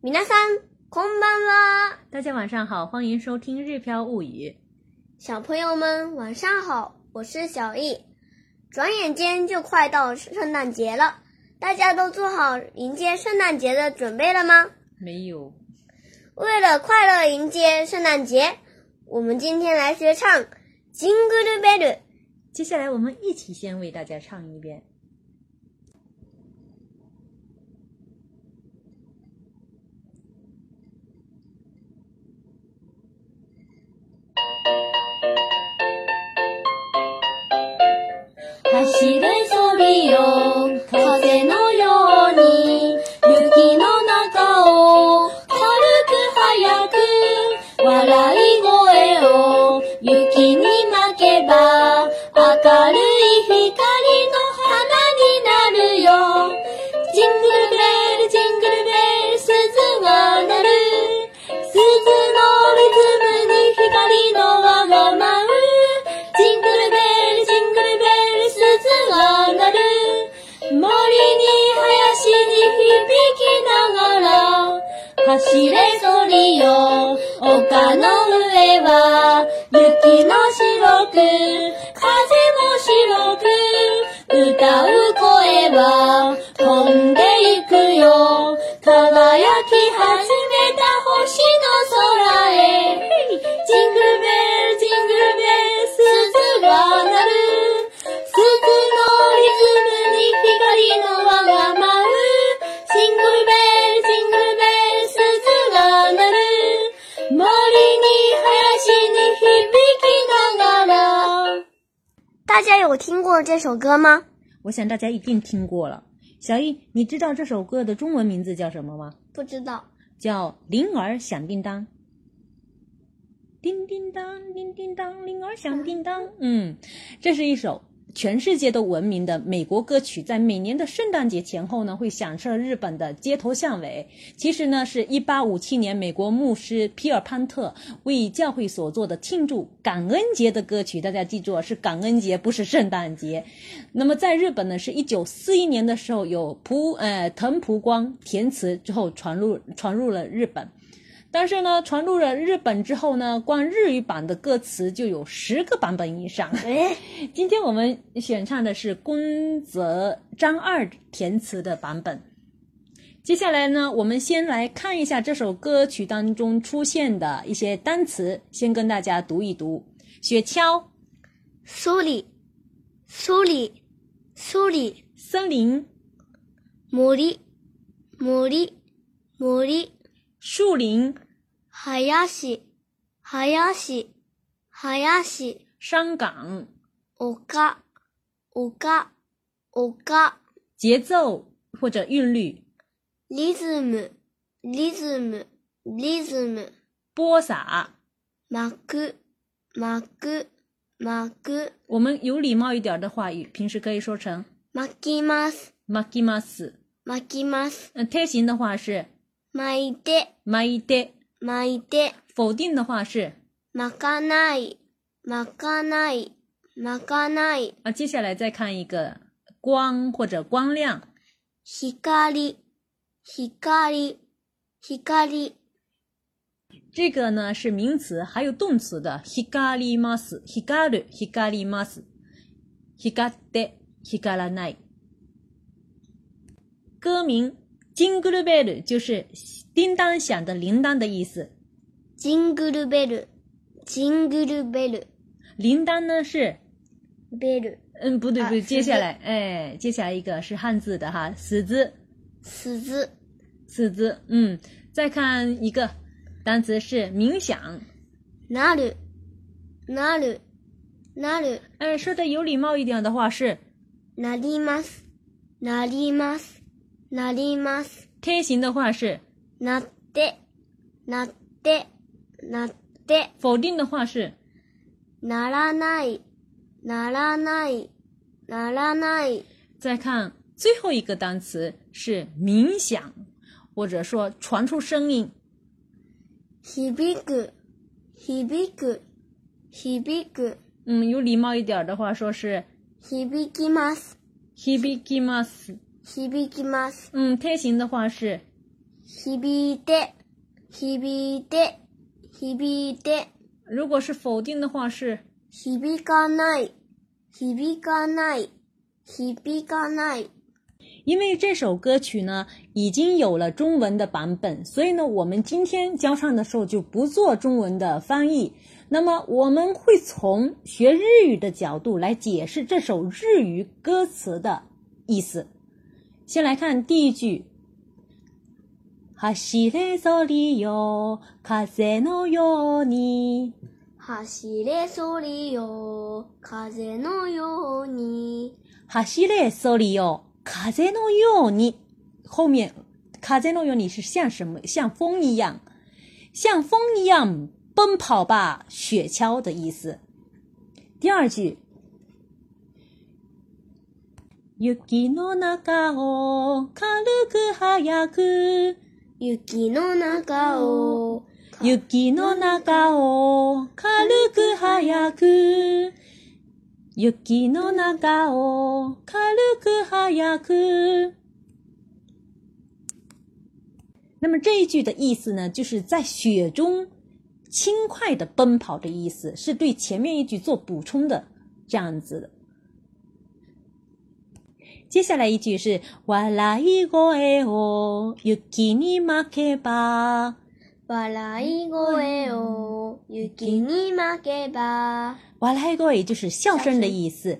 米娜桑，空班啦！大家晚上好，欢迎收听《日飘物语》。小朋友们晚上好，我是小易。转眼间就快到圣诞节了，大家都做好迎接圣诞节的准备了吗？没有。为了快乐迎接圣诞节，我们今天来学唱《金戈律贝律》。接下来我们一起先为大家唱一遍。走れよ丘の上は雪の白く風も白く歌う声は大家有听过这首歌吗？我想大家一定听过了。小易，你知道这首歌的中文名字叫什么吗？不知道，叫《铃儿响叮当》。叮叮当，叮叮当，铃儿响叮当。嗯，这是一首。全世界都闻名的美国歌曲，在每年的圣诞节前后呢，会响彻日本的街头巷尾。其实呢，是一八五七年美国牧师皮尔潘特为教会所做的庆祝感恩节的歌曲。大家记住是感恩节，不是圣诞节。那么在日本呢，是一九四一年的时候，有蒲呃藤蒲光填词之后传入传入了日本。但是呢，传入了日本之后呢，光日语版的歌词就有十个版本以上。哎，今天我们选唱的是宫泽章二填词的版本。接下来呢，我们先来看一下这首歌曲当中出现的一些单词，先跟大家读一读：雪橇苏里、苏里、苏里、森林魔力魔力魔力。树林，林，林，林，山岗，岗，岗，岗，节奏或者韵律，节奏，节奏，节奏，播撒，撒，撒，撒，我们有礼貌一点的话，平时可以说成，撒，撒，撒，嗯，类型的话是。巻いて、巻いて、巻いて。否定的话是まかない、巻かない、巻かない。啊，接下来再看一个光或者光亮。ひかり、这个呢是名词，还有动词的ひります、ひかり、ります、ひって、ひらない。歌名。Jingle bell 就是叮当响的铃铛的意思。Jingle bell，Jingle bell。铃铛呢是 bell。嗯，不对，不对。接下来，哎，接下来一个是汉字的哈，死字。死字，死字。嗯，再看一个单词是冥想。なる。なる。なる。哎，说的有礼貌一点的话是。なります。なります。なります。天行的话是。なって、なって、なって。否定的话是。ならない、ならない、ならない。再看最后一个单词是鸣响，或者说传出声音。ひびく、ひびく、ひびく。嗯，有礼貌一点的话说是。ひびきます、ひびきます。響きます。嗯，特型的话是響いて、響いて、響いて。如果是否定的话是響かない、響かない、響かない。因为这首歌曲呢，已经有了中文的版本，所以呢，我们今天教唱的时候就不做中文的翻译。那么，我们会从学日语的角度来解释这首日语歌词的意思。先来看第一句，走的哟，风诺哟，你走的哟，风的哟，你走的哟，风的哟。后面风诺哟你是像什么？像风一样，像风一样奔跑吧，雪橇的意思。第二句。雪の中を軽く早く。雪の中を雪の中を軽く早く。雪の中を軽く早く。那么这一句的意思呢，就是在雪中轻快的奔跑的意思，是对前面一句做补充的这样子。的。接下来一句是“哇啦一个哎哦，を给你まけ吧”。哇啦一个哎哦，を给你まけ吧。哇啦い个ご就是笑声的意思，“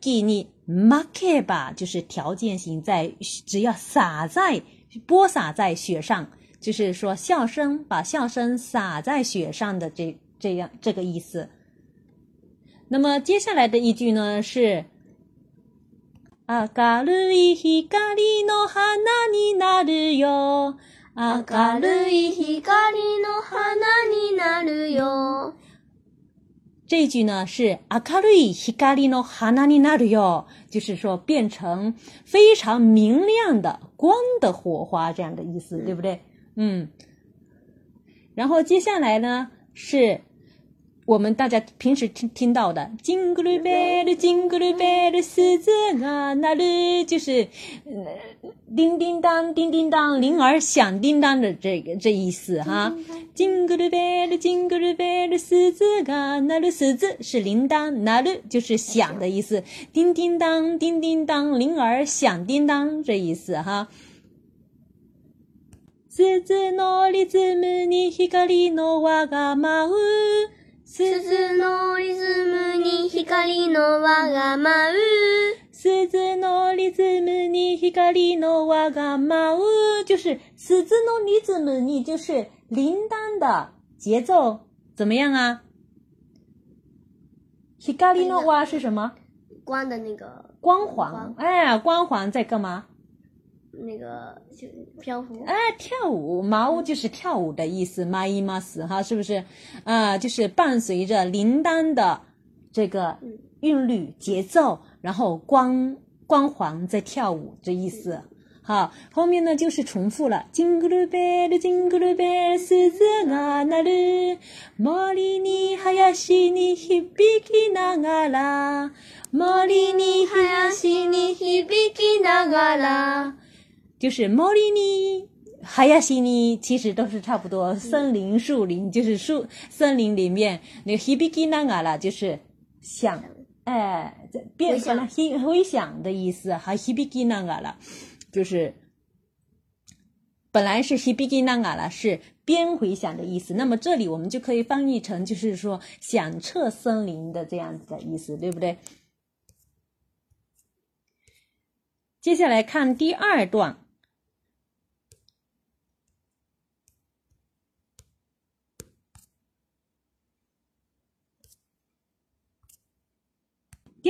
给你まけば”就是条件性，在只要洒在、播撒在雪上，就是说笑声把笑声洒在雪上的这这样这个意思。那么接下来的一句呢是。明るい光の花になるよ，明るい光の花になるよ。”这句呢是“明るい光の花になるよ”，就是说变成非常明亮的光的火花这样的意思，对不对？嗯。然后接下来呢是。我们大家平时听听到的“金箍勒贝勒，金箍勒贝勒狮子啊，那里就是叮叮当，叮叮当，铃儿响叮当的这个这意思哈。”“金箍勒贝勒，金箍勒贝勒狮子啊，那里狮子是铃铛，那里就是响的意思，叮叮当，叮叮当，铃儿响叮当这意思哈。”鈴のリズムに光の輪が舞う。鈴のリズムに光の輪が舞う。就是鈴のリズム，に就是铃铛的节奏，怎么样啊？光的那，个光环，哎，光环在干嘛？那个就漂浮哎，跳舞，屋就是跳舞的意思，麻衣麻死哈，是不是？啊，就是伴随着铃铛的这个韵律节奏，然后光光环在跳舞这意思。好，后面呢就是重复了，金咕噜贝噜，金咕噜贝斯子嘎那噜，毛里尼哈呀西尼，ひびきながら，毛里尼哈呀西尼，ひびきながら。就是毛里尼、哈亚西尼，其实都是差不多。森林、树林，就是树森林里面那个 hibiki na a 了，就是响哎，变回了回响的意思。还 hibiki na a 了，就是本来是 hibiki na a 了，是边回响的意思。那么这里我们就可以翻译成，就是说响彻森林的这样子的意思，对不对？接下来看第二段。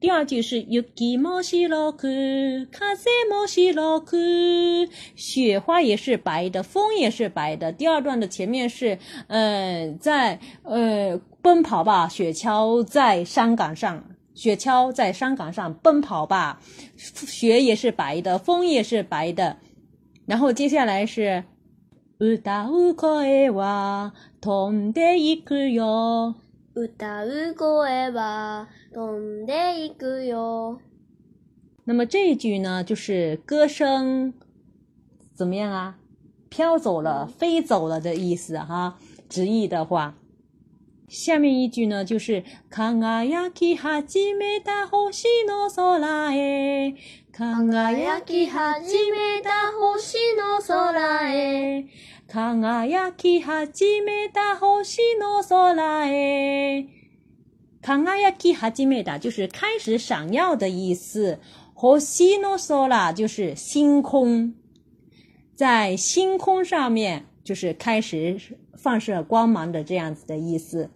第二句是 y u k k k i i mo o s h a ゆき mo s h i ま o k く，雪花也是白的，风也是白的。第二段的前面是，嗯，在呃奔跑吧，雪橇在山岗上，雪橇在山岗上奔跑吧，雪也是白的，风也是白的。然后接下来是うたうかえわ、飛んでいくよ。歌う声は飛んでいくよ。那么这一句呢，就是歌声怎么样啊？飘走了、飞走了的意思哈。直译的话，下面一句呢就是“輝き始めた星の空へ”，輝き始めた星の空へ。輝き始めた星の空へ。輝き始めた就是开始闪耀的意思，星の空就是星空，在星空上面就是开始放射光芒的这样子的意思。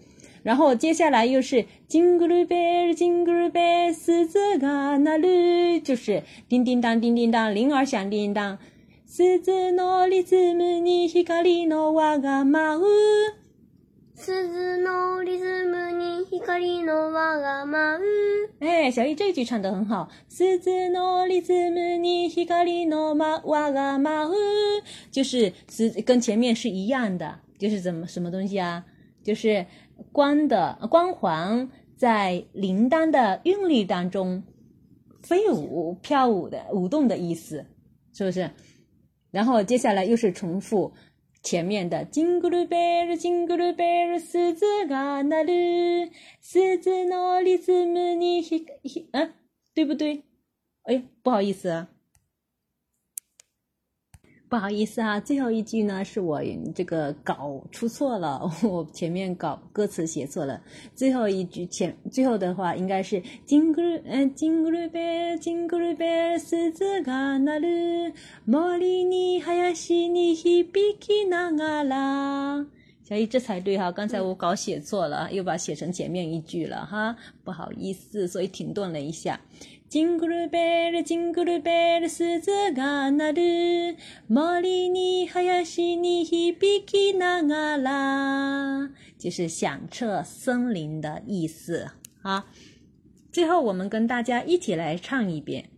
然后接下来又是 Jingle b e l l jingle bells, ze g a n 就是叮叮当，叮叮当，铃儿响叮当。鈴のリズムに光の輪が舞う。鈴のリズムに光の輪が舞う。哎，小易这一句唱得很好。鈴のリズムに光の輪が舞う。就是是跟前面是一样的，就是怎么什么东西啊？就是光的光环在铃铛的韵律当中飞舞、跳舞的舞动的意思，是不是？然后接下来又是重复前面的 jingle bell”，狮子嘎那噜狮子哪里是迷你黑黑啊？对不对？哎不好意思啊。不好意思啊，最后一句呢是我这个搞出错了，我前面搞歌词写错了。最后一句前最后的话应该是金 i n 嗯金 i n g l e b e l l 嘎那鲁茉莉你还是你，比基那阿拉”。小姨这才对哈，刚才我搞写错了，又把写成前面一句了哈，不好意思，所以停顿了一下。“Jingle bell, jingle bell, 音乐声在森林里回就是响彻森林的意思啊！最后我们跟大家一起来唱一遍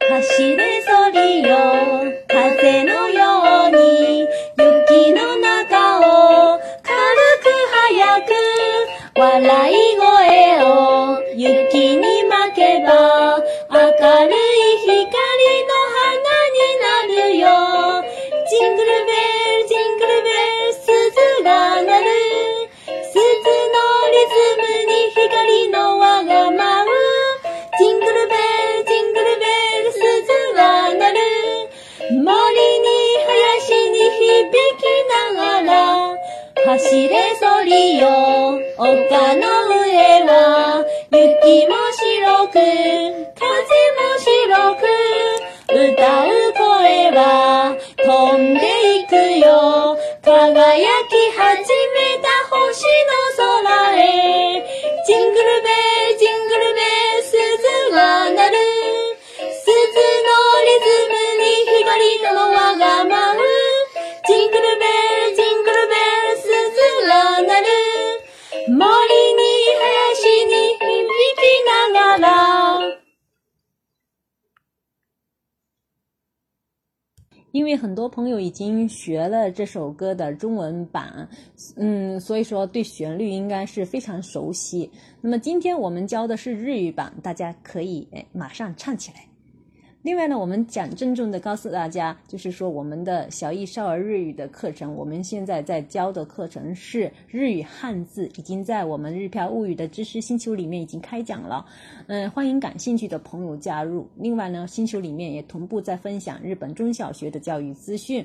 ：“Happy la la la 輝き始めた星の空因为很多朋友已经学了这首歌的中文版，嗯，所以说对旋律应该是非常熟悉。那么今天我们教的是日语版，大家可以马上唱起来。另外呢，我们讲郑重的告诉大家，就是说我们的小艺少儿日语的课程，我们现在在教的课程是日语汉字，已经在我们日漂物语的知识星球里面已经开讲了，嗯，欢迎感兴趣的朋友加入。另外呢，星球里面也同步在分享日本中小学的教育资讯，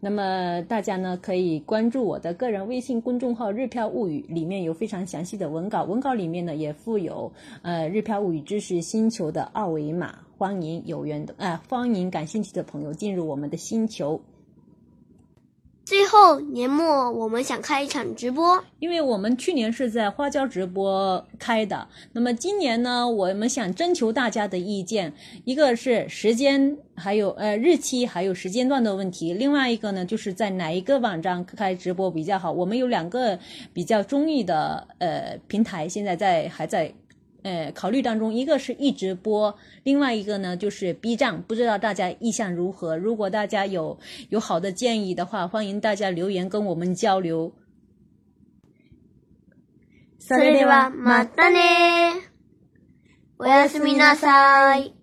那么大家呢可以关注我的个人微信公众号“日漂物语”，里面有非常详细的文稿，文稿里面呢也附有呃日漂物语知识星球的二维码。欢迎有缘的，哎，欢迎感兴趣的朋友进入我们的星球。最后，年末我们想开一场直播，因为我们去年是在花椒直播开的，那么今年呢，我们想征求大家的意见，一个是时间，还有呃日期，还有时间段的问题；另外一个呢，就是在哪一个网站开直播比较好。我们有两个比较中意的呃平台，现在在还在。呃，考虑当中，一个是一直播，另外一个呢就是 B 站，不知道大家意向如何？如果大家有有好的建议的话，欢迎大家留言跟我们交流。それでは马丹ね。おやすみなさい。